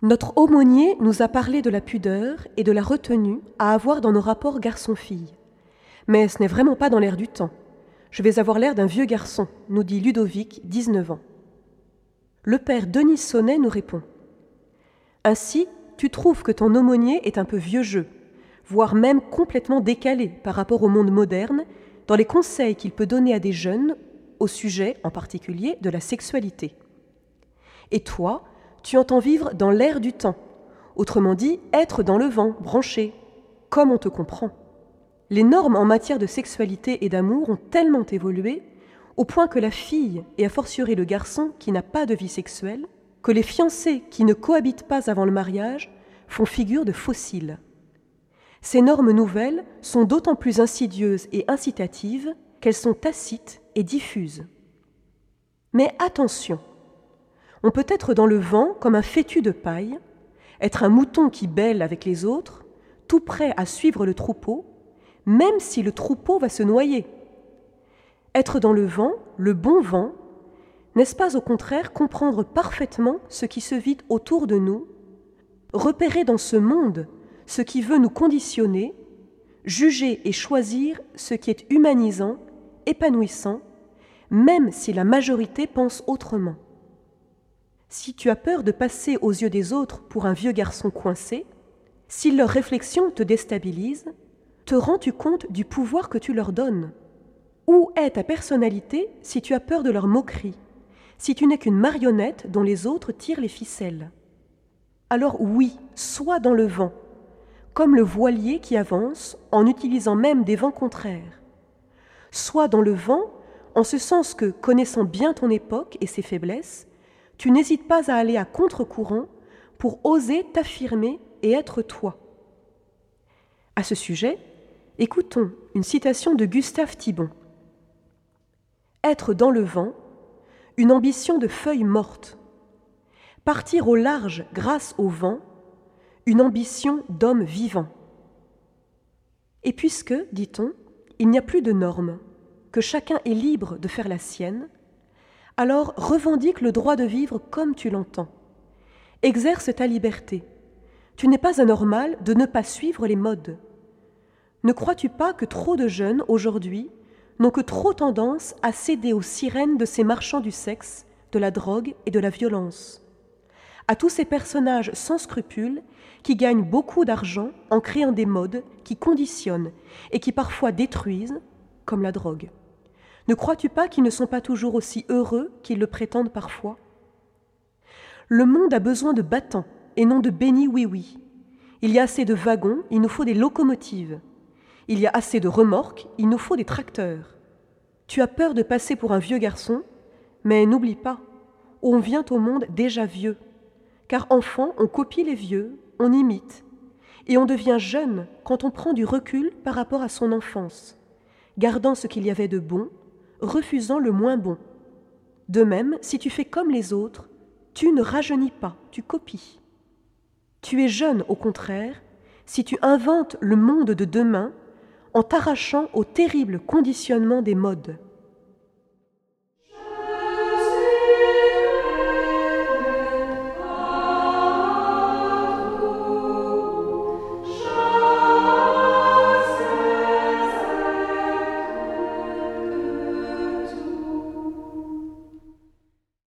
Notre aumônier nous a parlé de la pudeur et de la retenue à avoir dans nos rapports garçon-fille. Mais ce n'est vraiment pas dans l'air du temps. Je vais avoir l'air d'un vieux garçon, nous dit Ludovic, 19 ans. Le père Denis Sonnet nous répond Ainsi, tu trouves que ton aumônier est un peu vieux jeu, voire même complètement décalé par rapport au monde moderne, dans les conseils qu'il peut donner à des jeunes au sujet en particulier de la sexualité. Et toi, tu entends vivre dans l'air du temps, autrement dit, être dans le vent, branché, comme on te comprend. Les normes en matière de sexualité et d'amour ont tellement évolué, au point que la fille, et a fortiori le garçon qui n'a pas de vie sexuelle, que les fiancés qui ne cohabitent pas avant le mariage font figure de fossiles. Ces normes nouvelles sont d'autant plus insidieuses et incitatives qu'elles sont tacites et diffuses. Mais attention, on peut être dans le vent comme un fétu de paille, être un mouton qui bêle avec les autres, tout prêt à suivre le troupeau, même si le troupeau va se noyer. Être dans le vent, le bon vent, n'est-ce pas au contraire comprendre parfaitement ce qui se vit autour de nous, repérer dans ce monde ce qui veut nous conditionner, juger et choisir ce qui est humanisant, épanouissant, même si la majorité pense autrement. Si tu as peur de passer aux yeux des autres pour un vieux garçon coincé, si leur réflexion te déstabilise, te rends-tu compte du pouvoir que tu leur donnes? Où est ta personnalité si tu as peur de leur moquerie, si tu n'es qu'une marionnette dont les autres tirent les ficelles? Alors oui, sois dans le vent, comme le voilier qui avance en utilisant même des vents contraires. Sois dans le vent en ce sens que, connaissant bien ton époque et ses faiblesses, tu n'hésites pas à aller à contre-courant pour oser t'affirmer et être toi. À ce sujet, écoutons une citation de Gustave Thibon. Être dans le vent, une ambition de feuilles mortes. Partir au large grâce au vent, une ambition d'homme vivant. Et puisque, dit-on, il n'y a plus de normes, que chacun est libre de faire la sienne, alors revendique le droit de vivre comme tu l'entends. Exerce ta liberté. Tu n'es pas anormal de ne pas suivre les modes. Ne crois-tu pas que trop de jeunes, aujourd'hui, n'ont que trop tendance à céder aux sirènes de ces marchands du sexe, de la drogue et de la violence? À tous ces personnages sans scrupules qui gagnent beaucoup d'argent en créant des modes qui conditionnent et qui parfois détruisent, comme la drogue. Ne crois-tu pas qu'ils ne sont pas toujours aussi heureux qu'ils le prétendent parfois? Le monde a besoin de battants et non de bénis oui-oui. Il y a assez de wagons, il nous faut des locomotives. Il y a assez de remorques, il nous faut des tracteurs. Tu as peur de passer pour un vieux garçon, mais n'oublie pas, on vient au monde déjà vieux. Car enfant, on copie les vieux, on imite, et on devient jeune quand on prend du recul par rapport à son enfance, gardant ce qu'il y avait de bon refusant le moins bon. De même, si tu fais comme les autres, tu ne rajeunis pas, tu copies. Tu es jeune, au contraire, si tu inventes le monde de demain en t'arrachant au terrible conditionnement des modes.